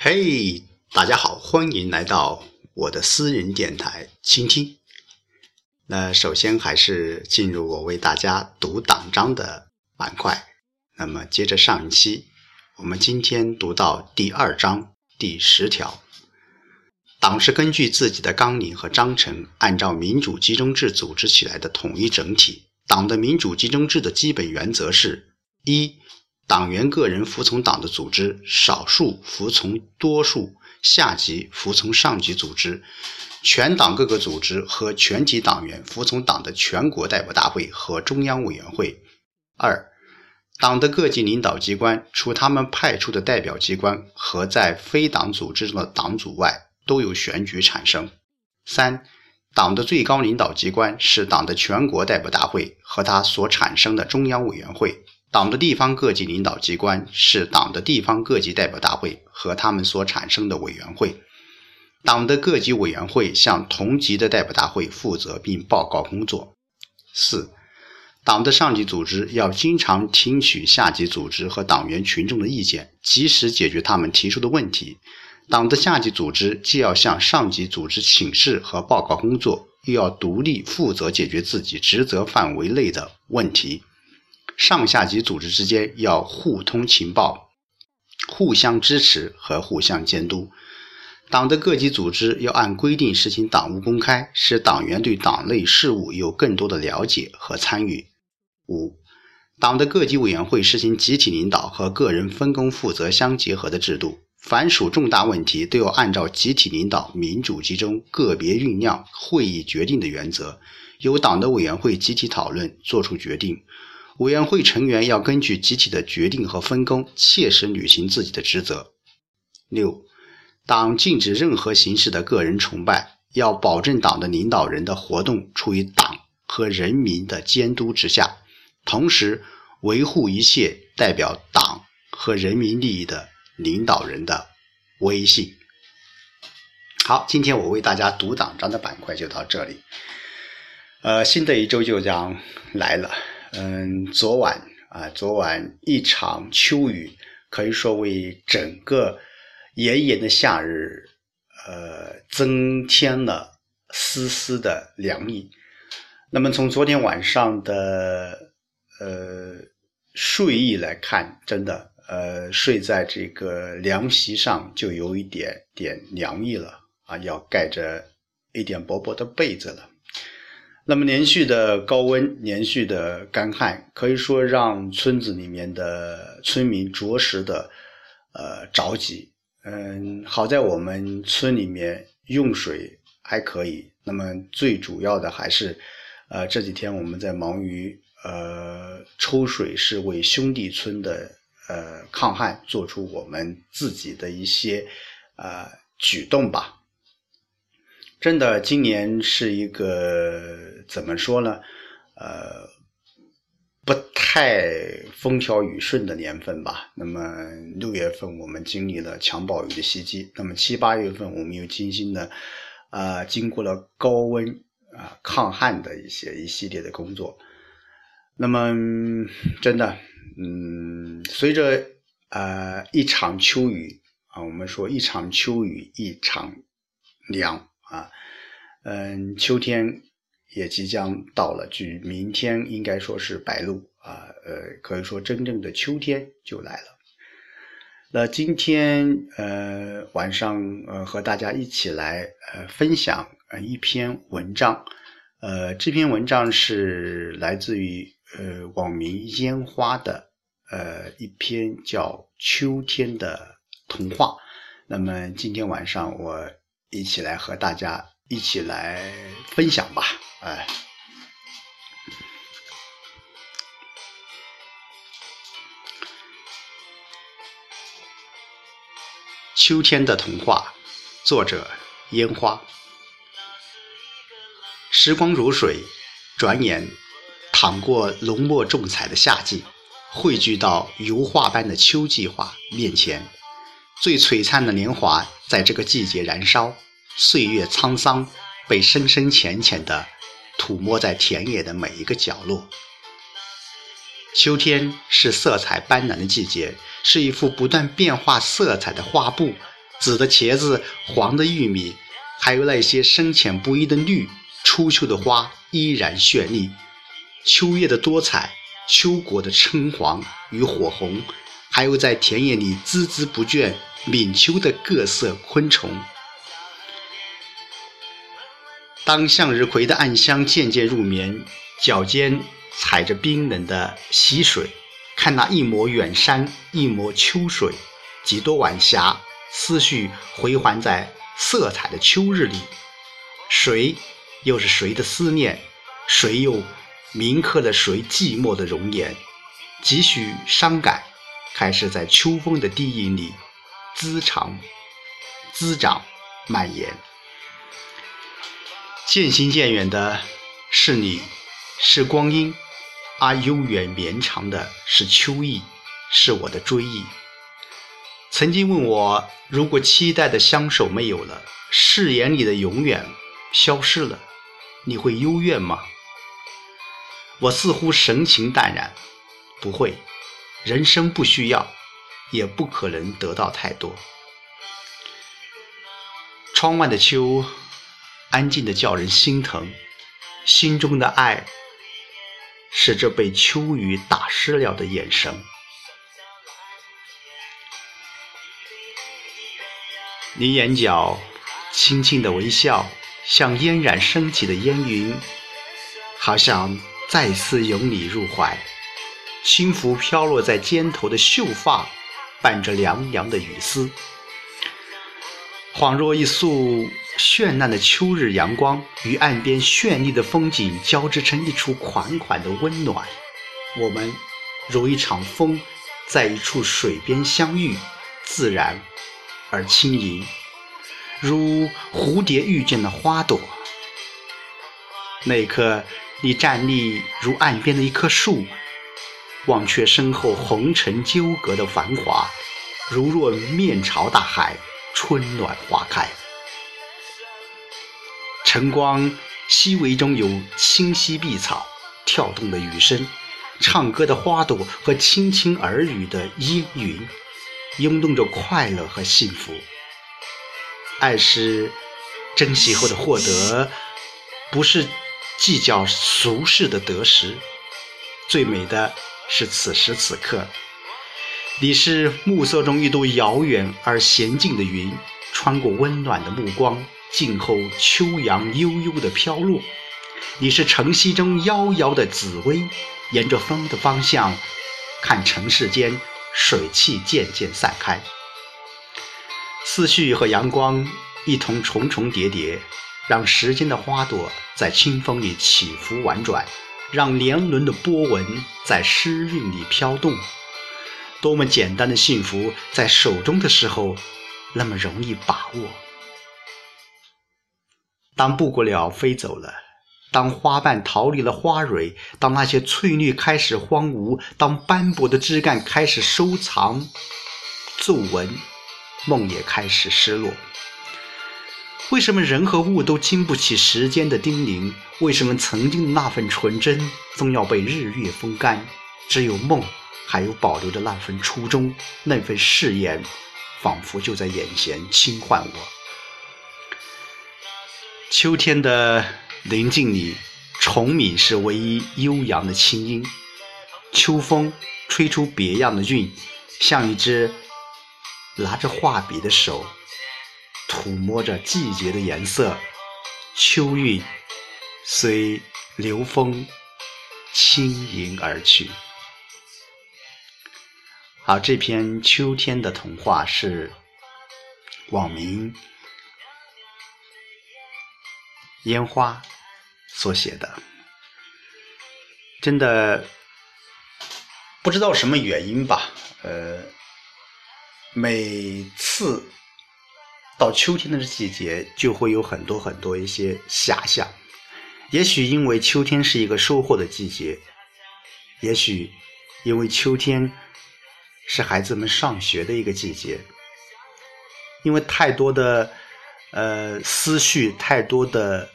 嘿，大家好，欢迎来到我的私人电台倾听。那首先还是进入我为大家读党章的板块。那么接着上一期，我们今天读到第二章第十条：党是根据自己的纲领和章程，按照民主集中制组织起来的统一整体。党的民主集中制的基本原则是：一、党员个人服从党的组织，少数服从多数，下级服从上级组织，全党各个组织和全体党员服从党的全国代表大会和中央委员会。二、党的各级领导机关，除他们派出的代表机关和在非党组织中的党组外，都由选举产生。三、党的最高领导机关是党的全国代表大会和它所产生的中央委员会；党的地方各级领导机关是党的地方各级代表大会和他们所产生的委员会；党的各级委员会向同级的代表大会负责并报告工作。四、党的上级组织要经常听取下级组织和党员群众的意见，及时解决他们提出的问题。党的下级组织既要向上级组织请示和报告工作，又要独立负责解决自己职责范围内的问题。上下级组织之间要互通情报，互相支持和互相监督。党的各级组织要按规定实行党务公开，使党员对党内事务有更多的了解和参与。五、党的各级委员会实行集体领导和个人分工负责相结合的制度。凡属重大问题，都要按照集体领导、民主集中、个别酝酿、会议决定的原则，由党的委员会集体讨论作出决定。委员会成员要根据集体的决定和分工，切实履行自己的职责。六，党禁止任何形式的个人崇拜，要保证党的领导人的活动处于党和人民的监督之下，同时维护一切代表党和人民利益的。领导人的威信。好，今天我为大家读党章的板块就到这里。呃，新的一周就将来了。嗯，昨晚啊，昨晚一场秋雨，可以说为整个炎炎的夏日，呃，增添了丝丝的凉意。那么从昨天晚上的呃睡意来看，真的。呃，睡在这个凉席上就有一点点凉意了啊，要盖着一点薄薄的被子了。那么连续的高温，连续的干旱，可以说让村子里面的村民着实的呃着急。嗯，好在我们村里面用水还可以。那么最主要的还是，呃，这几天我们在忙于呃抽水，是为兄弟村的。呃，抗旱做出我们自己的一些呃举动吧。真的，今年是一个怎么说呢？呃，不太风调雨顺的年份吧。那么六月份我们经历了强暴雨的袭击，那么七八月份我们又精心的啊经过了高温啊抗旱的一些一系列的工作。那么真的。嗯，随着呃一场秋雨啊，我们说一场秋雨一场凉啊，嗯，秋天也即将到了，距明天应该说是白露啊，呃，可以说真正的秋天就来了。那今天呃晚上呃和大家一起来呃分享呃一篇文章，呃这篇文章是来自于呃网名烟花的。呃，一篇叫《秋天的童话》。那么今天晚上我一起来和大家一起来分享吧。哎，《秋天的童话》，作者烟花。时光如水，转眼淌过浓墨重彩的夏季。汇聚到油画般的秋季画面前，最璀璨的年华在这个季节燃烧，岁月沧桑被深深浅浅地涂抹在田野的每一个角落。秋天是色彩斑斓的季节，是一幅不断变化色彩的画布，紫的茄子、黄的玉米，还有那些深浅不一的绿，初秋的花依然绚丽。秋叶的多彩，秋果的橙黄与火红，还有在田野里孜孜不倦闽秋的各色昆虫。当向日葵的暗香渐渐入眠，脚尖踩着冰冷的溪水，看那一抹远山，一抹秋水，几多晚霞，思绪回环在色彩的秋日里。谁又是谁的思念？谁又铭刻了谁寂寞的容颜？几许伤感，开始在秋风的低吟里滋长、滋长、蔓延。渐行渐远的是你，是光阴；而悠远绵长的是秋意，是我的追忆。曾经问我，如果期待的相守没有了，誓言里的永远消失了，你会幽怨吗？我似乎神情淡然，不会。人生不需要，也不可能得到太多。窗外的秋。安静的叫人心疼，心中的爱是这被秋雨打湿了的眼神。你眼角轻轻的微笑，像嫣然升起的烟云，好想再次拥你入怀。轻拂飘落在肩头的秀发，伴着凉凉的雨丝。恍若一束绚烂的秋日阳光，与岸边绚丽的风景交织成一处款款的温暖。我们如一场风，在一处水边相遇，自然而轻盈，如蝴蝶遇见了花朵。那一刻，你站立如岸边的一棵树，忘却身后红尘纠葛的繁华，如若面朝大海。春暖花开，晨光熹微中有清溪碧草，跳动的雨声，唱歌的花朵和轻轻耳语的烟云，涌动着快乐和幸福。爱是珍惜后的获得，不是计较俗世的得失。最美的是此时此刻。你是暮色中一朵遥远而娴静的云，穿过温暖的目光，静候秋阳悠悠的飘落。你是晨曦中夭夭的紫薇，沿着风的方向，看尘世间水汽渐渐散开。思绪和阳光一同重重叠叠，让时间的花朵在清风里起伏婉转，让年轮的波纹在诗韵里飘动。多么简单的幸福，在手中的时候，那么容易把握。当布谷鸟飞走了，当花瓣逃离了花蕊，当那些翠绿开始荒芜，当斑驳的枝干开始收藏皱纹，梦也开始失落。为什么人和物都经不起时间的叮咛？为什么曾经的那份纯真，总要被日月风干？只有梦。还有保留着那份初衷，那份誓言，仿佛就在眼前轻唤我。秋天的宁静里，虫鸣是唯一悠扬的清音。秋风吹出别样的韵，像一只拿着画笔的手，抚摸着季节的颜色。秋韵随流风轻盈而去。好，这篇秋天的童话是网名烟花所写的。真的不知道什么原因吧？呃，每次到秋天的季节，就会有很多很多一些遐想。也许因为秋天是一个收获的季节，也许因为秋天。是孩子们上学的一个季节，因为太多的呃思绪，太多的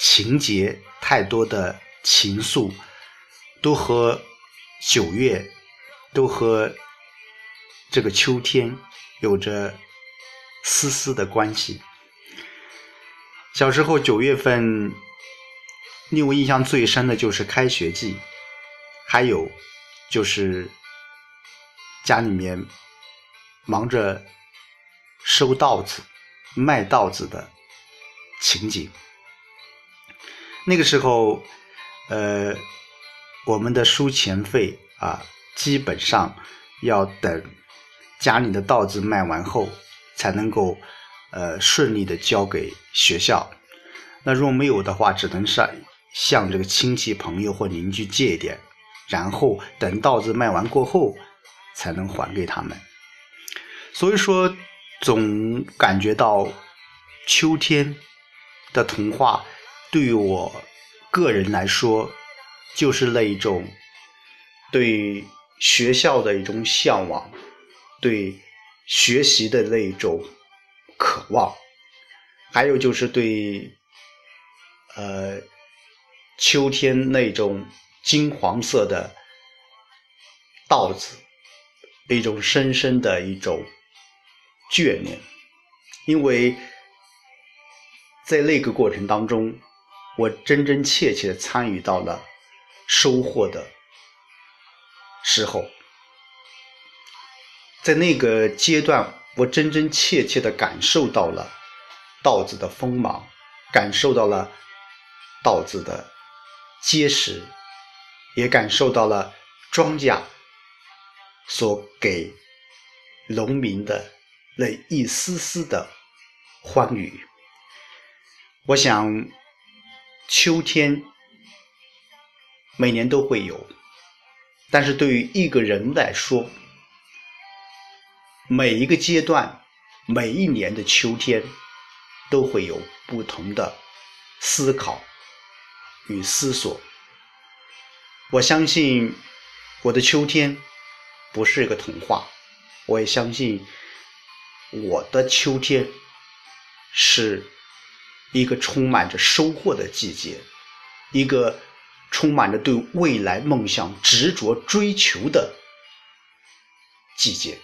情节，太多的情愫，都和九月，都和这个秋天有着丝丝的关系。小时候九月份，令我印象最深的就是开学季，还有就是家里面忙着收稻子、卖稻子的情景。那个时候，呃，我们的书钱费啊，基本上要等家里的稻子卖完后，才能够呃顺利的交给学校。那若没有的话，只能上向这个亲戚朋友或邻居借一点，然后等稻子卖完过后，才能还给他们。所以说，总感觉到秋天的童话。对于我个人来说，就是那一种对学校的一种向往，对学习的那一种渴望，还有就是对呃秋天那种金黄色的稻子一种深深的一种眷恋，因为在那个过程当中。我真真切切参与到了收获的时候，在那个阶段，我真真切切的感受到了稻子的锋芒，感受到了稻子的结实，也感受到了庄稼所给农民的那一丝丝的欢愉。我想。秋天每年都会有，但是对于一个人来说，每一个阶段、每一年的秋天都会有不同的思考与思索。我相信我的秋天不是一个童话，我也相信我的秋天是。一个充满着收获的季节，一个充满着对未来梦想执着追求的季节。